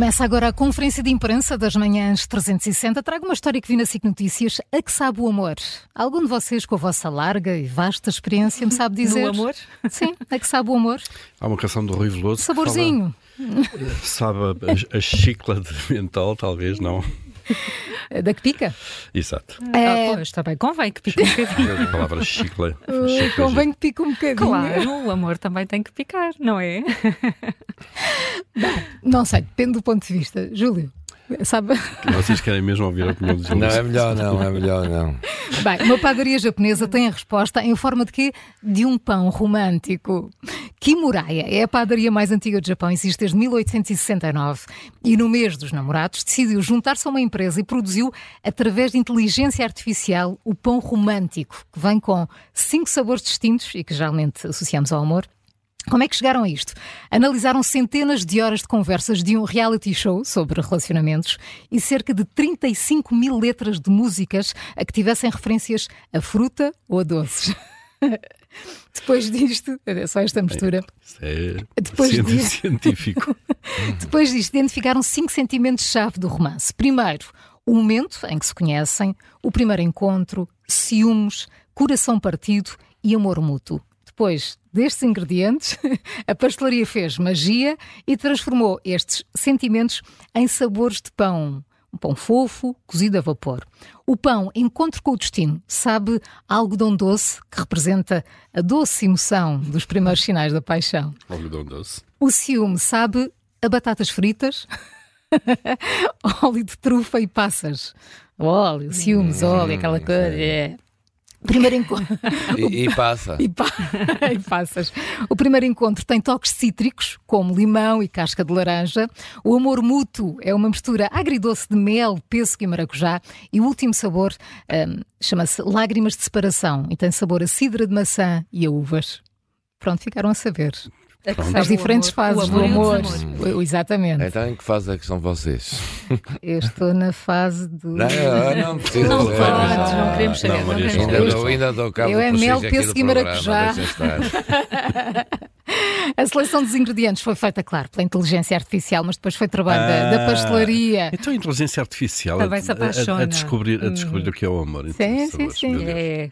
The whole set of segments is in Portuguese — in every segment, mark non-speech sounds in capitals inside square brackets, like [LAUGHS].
Começa agora a conferência de imprensa das manhãs 360. Trago uma história que vi na SIC Notícias. A que sabe o amor? Algum de vocês, com a vossa larga e vasta experiência, me sabe [LAUGHS] dizer? No amor? [LAUGHS] Sim, a que sabe o amor? Há uma canção do Rui Veloso. Saborzinho. Fala, [LAUGHS] sabe a, a chicla de mental, talvez, não? [LAUGHS] Da que pica? Exato. É... Ah, pois, também convém que pique um bocadinho. A palavra chicla. [LAUGHS] Uh, convém que pique um bocadinho. Claro, o amor também tem que picar, não é? [LAUGHS] Bom, não sei, depende do ponto de vista. Júlio, sabe? Vocês querem mesmo ouvir a opinião do Júlio? Não, é melhor não, é melhor não. Bem, uma padaria japonesa tem a resposta em forma de quê? De um pão romântico. Kimuraya é a padaria mais antiga do Japão, existe desde 1869 e no mês dos namorados decidiu juntar-se a uma empresa e produziu, através de inteligência artificial, o pão romântico, que vem com cinco sabores distintos e que geralmente associamos ao amor. Como é que chegaram a isto? Analisaram centenas de horas de conversas de um reality show sobre relacionamentos e cerca de 35 mil letras de músicas a que tivessem referências a fruta ou a doces. [LAUGHS] Depois disto, é só esta mistura. Isso é Depois disto, científico. [LAUGHS] Depois disto, identificaram cinco sentimentos-chave do romance. Primeiro, o momento em que se conhecem, o primeiro encontro, ciúmes, coração partido e amor mútuo. Depois destes ingredientes, [LAUGHS] a pastelaria fez magia e transformou estes sentimentos em sabores de pão. Um pão fofo, cozido a vapor. O pão, encontro com o destino, sabe algodão doce, que representa a doce emoção dos primeiros sinais da paixão. Algodão doce. O ciúme sabe a batatas fritas, [LAUGHS] óleo de trufa e passas. Óleo, ciúmes, óleo, aquela coisa. É. Primeiro encontro. E, e passa. E, pa... [LAUGHS] e, passas. O primeiro encontro tem toques cítricos, como limão e casca de laranja. O amor mútuo é uma mistura agridoce de mel, pêssego e maracujá. E o último sabor um, chama-se lágrimas de separação e tem sabor a cidra de maçã e a uvas. Pronto, ficaram a saber. As diferentes fases do amor. Exatamente. Então, em que fase é que estão vocês? Eu estou na fase do. Não, não precisa Não não queremos saber. Não, não queremos Ainda saber. dou, ainda dou cabo Eu é mel, pêssego e maracujá. [LAUGHS] A seleção dos ingredientes foi feita, claro, pela inteligência artificial, mas depois foi trabalho da, da Ah, pastelaria. Então a inteligência artificial a, Também se a- a- apaixona. a descobrir, a descobrir o que é o amor. Sim, sim, sabores, sim. É.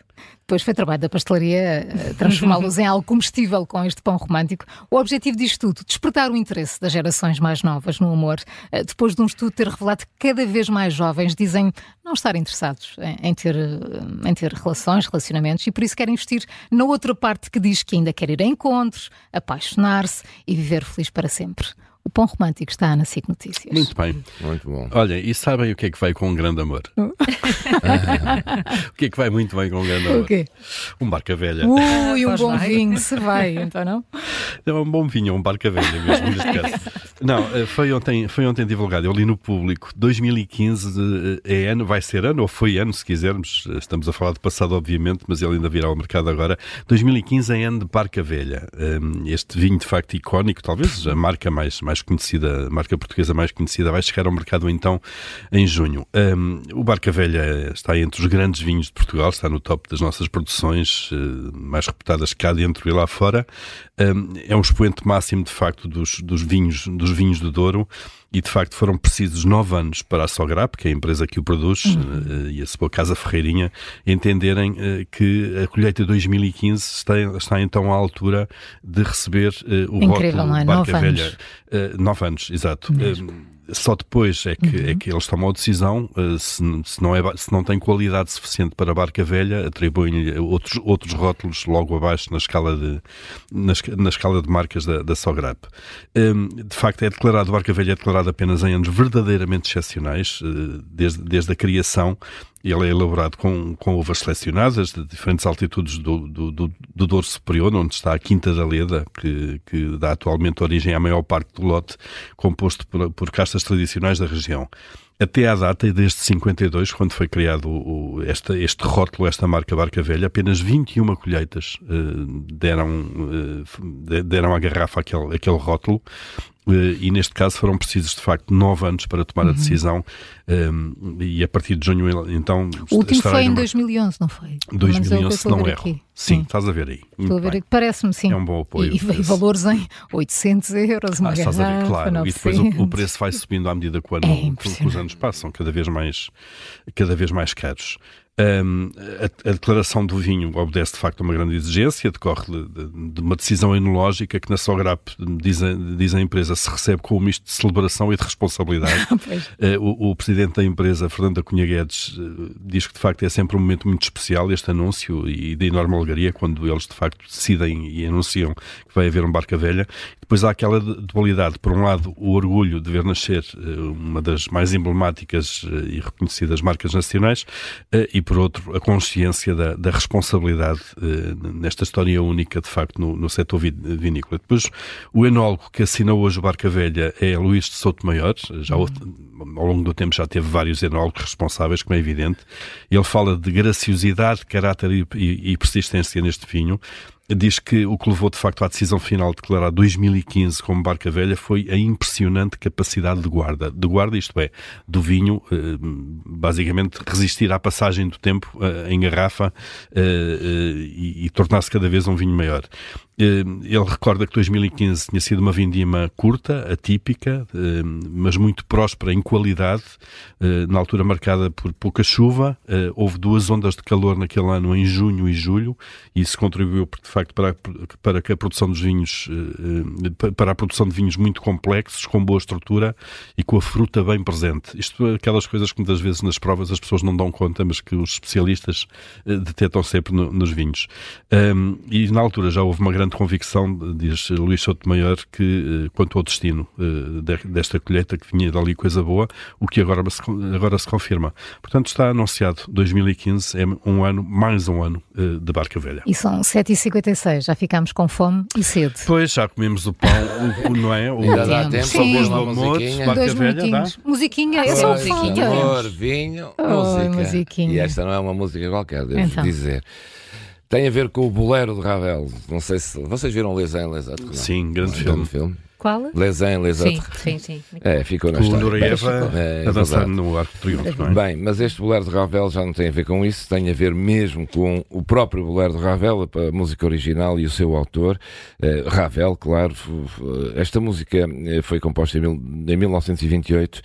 Depois foi trabalho da pastelaria eh, transformá-los em algo comestível com este pão romântico. O objetivo disto tudo, despertar o interesse das gerações mais novas no amor, eh, depois de um estudo ter revelado que cada vez mais jovens dizem não estar interessados em, ter, em ter relações, relacionamentos, e por isso querem investir na outra parte que diz que ainda quer ir a encontros, apaixonar-se e viver feliz para sempre. O pão romântico está na SIC Notícias. Muito bem. Muito bom. Olha, e sabem o que é que vai com um grande amor? [LAUGHS] o que é que vai muito bem com um grande amor? O quê? Um barca velha. Ui, [LAUGHS] um bom vai. vinho, se vai, então não? É um bom vinho, um barca velha mesmo, neste [LAUGHS] caso. Não, eh, foi ontem, foi ontem divulgado, eu li no público, 2015 eh, é ano, vai ser ano, ou foi ano, se quisermos, eh, estamos a falar de passado, obviamente, mas ele ainda virá ao mercado agora. 2015 é ano de barca velha. Este vinho, de facto, icónico, talvez a marca mais, mais conhecida, a marca portuguesa mais conhecida, vai chegar ao mercado então em junho. O Barca Velha está entre os grandes vinhos de Portugal, está no top das nossas produções, mais reputadas cá dentro e lá fora. É um expoente máximo, de facto, dos, dos vinhos dos vinhos do Douro e, de facto, foram precisos nove anos para a Sograp, que é a empresa que o produz, eh, e a sua Casa Ferreirinha, entenderem eh, que a colheita de 2015 está, está então à altura de receber eh, o Incrível, rótulo é? Barca Nove Velha. anos. Eh, nove anos, exato. Eh, só depois é que, é que eles tomam a decisão, eh, se, se, não é, se não tem qualidade suficiente para a barca velha, atribuem-lhe outros, outros rótulos logo abaixo na escala de, na, na escala de marcas da, da Sograp. Hum, de facto, é declarado, barca velha é declarado apenas em anos verdadeiramente excepcionais, eh, desde, desde a criação. Ele é elaborado com, com uvas selecionadas de diferentes altitudes do, do, do, do Douro Superior, onde está a Quinta da Leda, que, que dá atualmente origem à maior parte do lote, composto por, por castas tradicionais da região. Até à data, e desde 52, quando foi criado o, esta, este rótulo, esta marca Barca Velha, apenas 21 colheitas eh, deram, de- deram à garrafa aquele, aquele rótulo. eh, e neste caso foram precisos de facto nove anos para tomar a decisão eh, e a partir de junho então O último foi em numa- 2011, não foi? Pelo menos é 2011, se não erro. Sim, estás a ver aí. Estou a ver parece-me sim. É um bom apoio. E, e valores em 800 euros, uma Ah, estás a ver, garrafa, claro. 900. E depois o, o preço vai subindo à medida que, ano, É que- os anos passam, cada vez mais, cada vez mais caros. Hum, a, a declaração do vinho obedece de facto a uma grande exigência, decorre de, de- uma decisão enológica que na Sograp, diz a, diz a empresa, se recebe com um misto de celebração e de responsabilidade. [LAUGHS] Eh, o, o presidente da empresa, Fernando Cunha Guedes, eh, diz que de facto é sempre um momento muito especial este anúncio e de enorme alegria quando eles de facto decidem e anunciam que vai haver um Barca Velha. Depois há aquela du- dualidade, por um lado, o orgulho de ver nascer eh, uma das mais emblemáticas e reconhecidas marcas nacionais e por outro, a consciência da, da responsabilidade eh, nesta história única, de facto, no, no setor vi- vinícola. Depois, o enólogo que assinou hoje o Barca Velha é Luís de Souto Maior, já houve- ao longo do tempo já teve vários enólogos responsáveis, como é evidente. Ele fala de graciosidade, caráter e, e- e persistência neste vinho. Diz que o que levou de facto à decisão final de declarar 2015 como Barca Velha foi a impressionante capacidade de guarda. De guarda, isto é, do vinho, eh, basicamente resistir à passagem do tempo eh, em garrafa eh, e tornar-se cada vez um vinho maior. Eh, Ele recorda que 2015 tinha sido uma vindima curta, atípica, eh, mas muito próspera em qualidade, eh, na altura marcada por pouca chuva. Houve duas ondas de calor naquele ano, em junho e julho, e isso contribuiu, de facto, para, para que a produção dos vinhos, para a produção de vinhos muito complexos, com boa estrutura e com a fruta bem presente. Isto aquelas coisas que muitas vezes nas provas as pessoas não dão conta, mas que os especialistas detectam sempre no- nos vinhos. E na altura já houve uma grande convicção, diz Luís Souto Maior, que eh, quanto ao destino eh, de- desta colheita, que vinha dali coisa boa, o que agora se, agora se confirma. Portanto, está anunciado 2015 é um ano, mais um ano eh, de Barca Velha. E são 7h56, já ficámos com fome e sede. Depois já comemos o pão, o, o- não é? O, [LAUGHS] Ainda dá tempo Depois do musiquinha. Barca Dois Velha, dá? Musiquinha, é só um Pois, pouquinho. amor, vinho, Oh, música. musiquinha. E esta não é uma música qualquer, devo Então. dizer. Tem a ver com o Bolero de Ravel. Não sei se vocês viram Les Uns, Les Autres. não? Sim, grande Um filme. filme. Qual? Les Uns, Les Sim, sim, sim. É, ficou na Com o história. Nureeva É, a dançar no Arco de Triunfo, não é? Bem, mas este bolero de Ravel já não tem a ver com isso, tem a ver mesmo com o próprio bolero de Ravel, a música original e o seu autor, eh, Ravel, claro. Esta música eh, foi composta em, mil- em 1928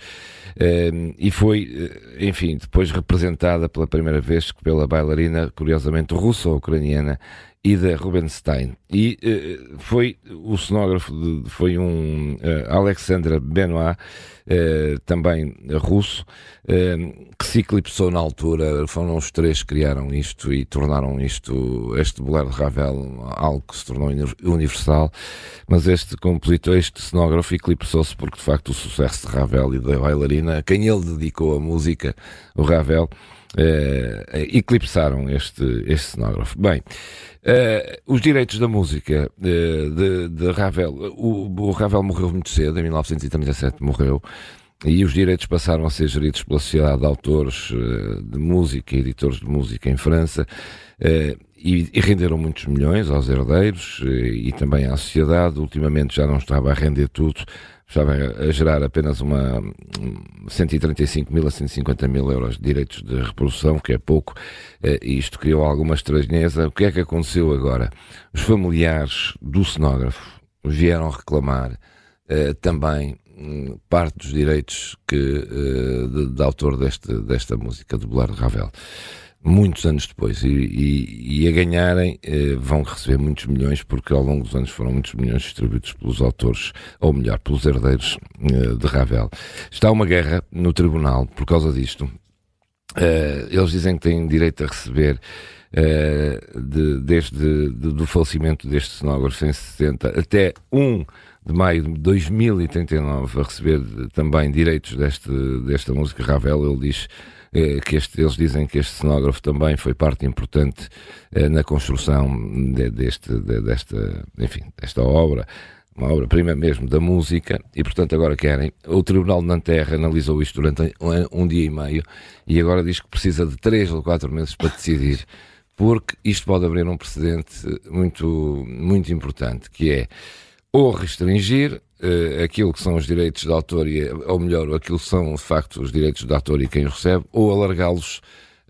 eh, e foi, enfim, depois representada pela primeira vez pela bailarina, curiosamente russo-ucraniana, Ida Rubenstein. E eh, foi o cenógrafo, de- foi um eh, Alexandra Benoit, eh, também russo, que se eclipsou na altura. Foram os três que criaram isto e tornaram isto, este bolero de Ravel, algo que se tornou uni- universal. Mas este compositor, este cenógrafo, eclipsou-se porque de facto o sucesso de Ravel e da bailarina, a quem ele dedicou a música, o Ravel, eh, eclipsaram este, este cenógrafo. Bem, eh, os direitos da música de, de Ravel, o, o Ravel morreu muito cedo, em 1937 morreu, e os direitos passaram a ser geridos pela Sociedade de Autores eh, de Música e Editores de Música em França, eh, e, renderam muitos milhões aos herdeiros eh, e também à sociedade. Ultimamente já não estava a render tudo, estava a gerar apenas uma um, 135 mil a 150 mil euros de direitos de reprodução, que é pouco, e isto criou alguma estranheza. O que é que aconteceu agora? Os familiares do cenógrafo vieram reclamar também parte dos direitos que, eh, de, de autor deste, desta música, do de Ravel muitos anos depois e, e, e a ganharem eh, vão receber muitos milhões porque ao longo dos anos foram muitos milhões distribuídos pelos autores, ou melhor, pelos herdeiros eh, de Ravel. Está uma guerra no tribunal por causa disto. Eles dizem que têm direito a receber de- desde de- do falecimento deste cenógrafo em 60 até 1 de maio de 2039 a receber também direitos deste, desta música Ravel. Ele diz eh, que este, eles dizem que este cenógrafo também foi parte importante eh, na construção de- deste, de- desta, enfim, desta obra, uma obra-prima mesmo da música, e portanto agora querem. O Tribunal de Nanterre analisou isto durante um, um dia e meio e agora diz que precisa de três ou quatro meses para decidir, porque isto pode abrir um precedente muito, muito importante, que é ou restringir eh, aquilo que são os direitos de autor, e, ou melhor, aquilo que são de facto os direitos de autor e quem os recebe, ou alargá-los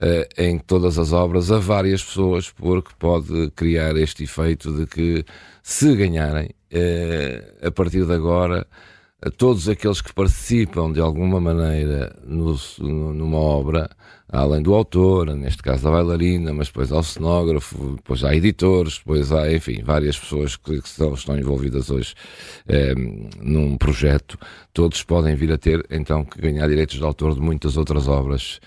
uh, em todas as obras a várias pessoas, porque pode criar este efeito de que, se ganharem, uh, a partir de agora, a todos aqueles que participam de alguma maneira no, numa obra, além do autor, neste caso da bailarina, mas depois ao cenógrafo, depois há editores, depois há, enfim, várias pessoas que, que estão, estão, envolvidas hoje eh, num projeto, todos podem vir a ter então que ganhar direitos de autor de muitas outras obras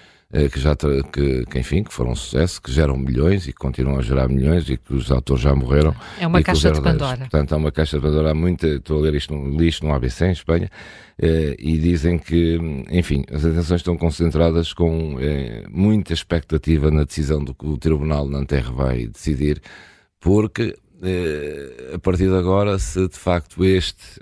que já que, que, enfim, que foram um sucesso, que geram milhões e que continuam a gerar milhões e que os autores já morreram. É uma caixa de Pandora. Portanto, é uma caixa de Pandora. Há muita, estou a ler isto, li isto no ABC em Espanha eh, e dizem que, enfim, as atenções estão concentradas com eh, muita expectativa na decisão do que o Tribunal na Terra vai decidir, porque a partir de agora, se de facto este,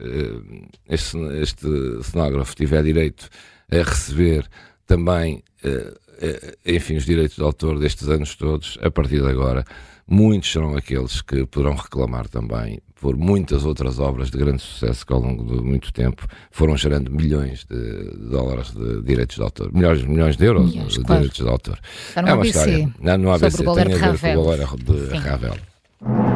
este, este cenógrafo tiver direito a receber também, eh, eh, enfim, os direitos de autor destes anos todos, a partir de agora, muitos serão aqueles que poderão reclamar também por muitas outras obras de grande sucesso que ao longo de muito tempo foram gerando milhões de dólares de direitos de autor, milhões, milhões de euros milhões, de claro. direitos de autor. é uma ABC, história. Não, no ABC tem a ver com o Valério de Ravel.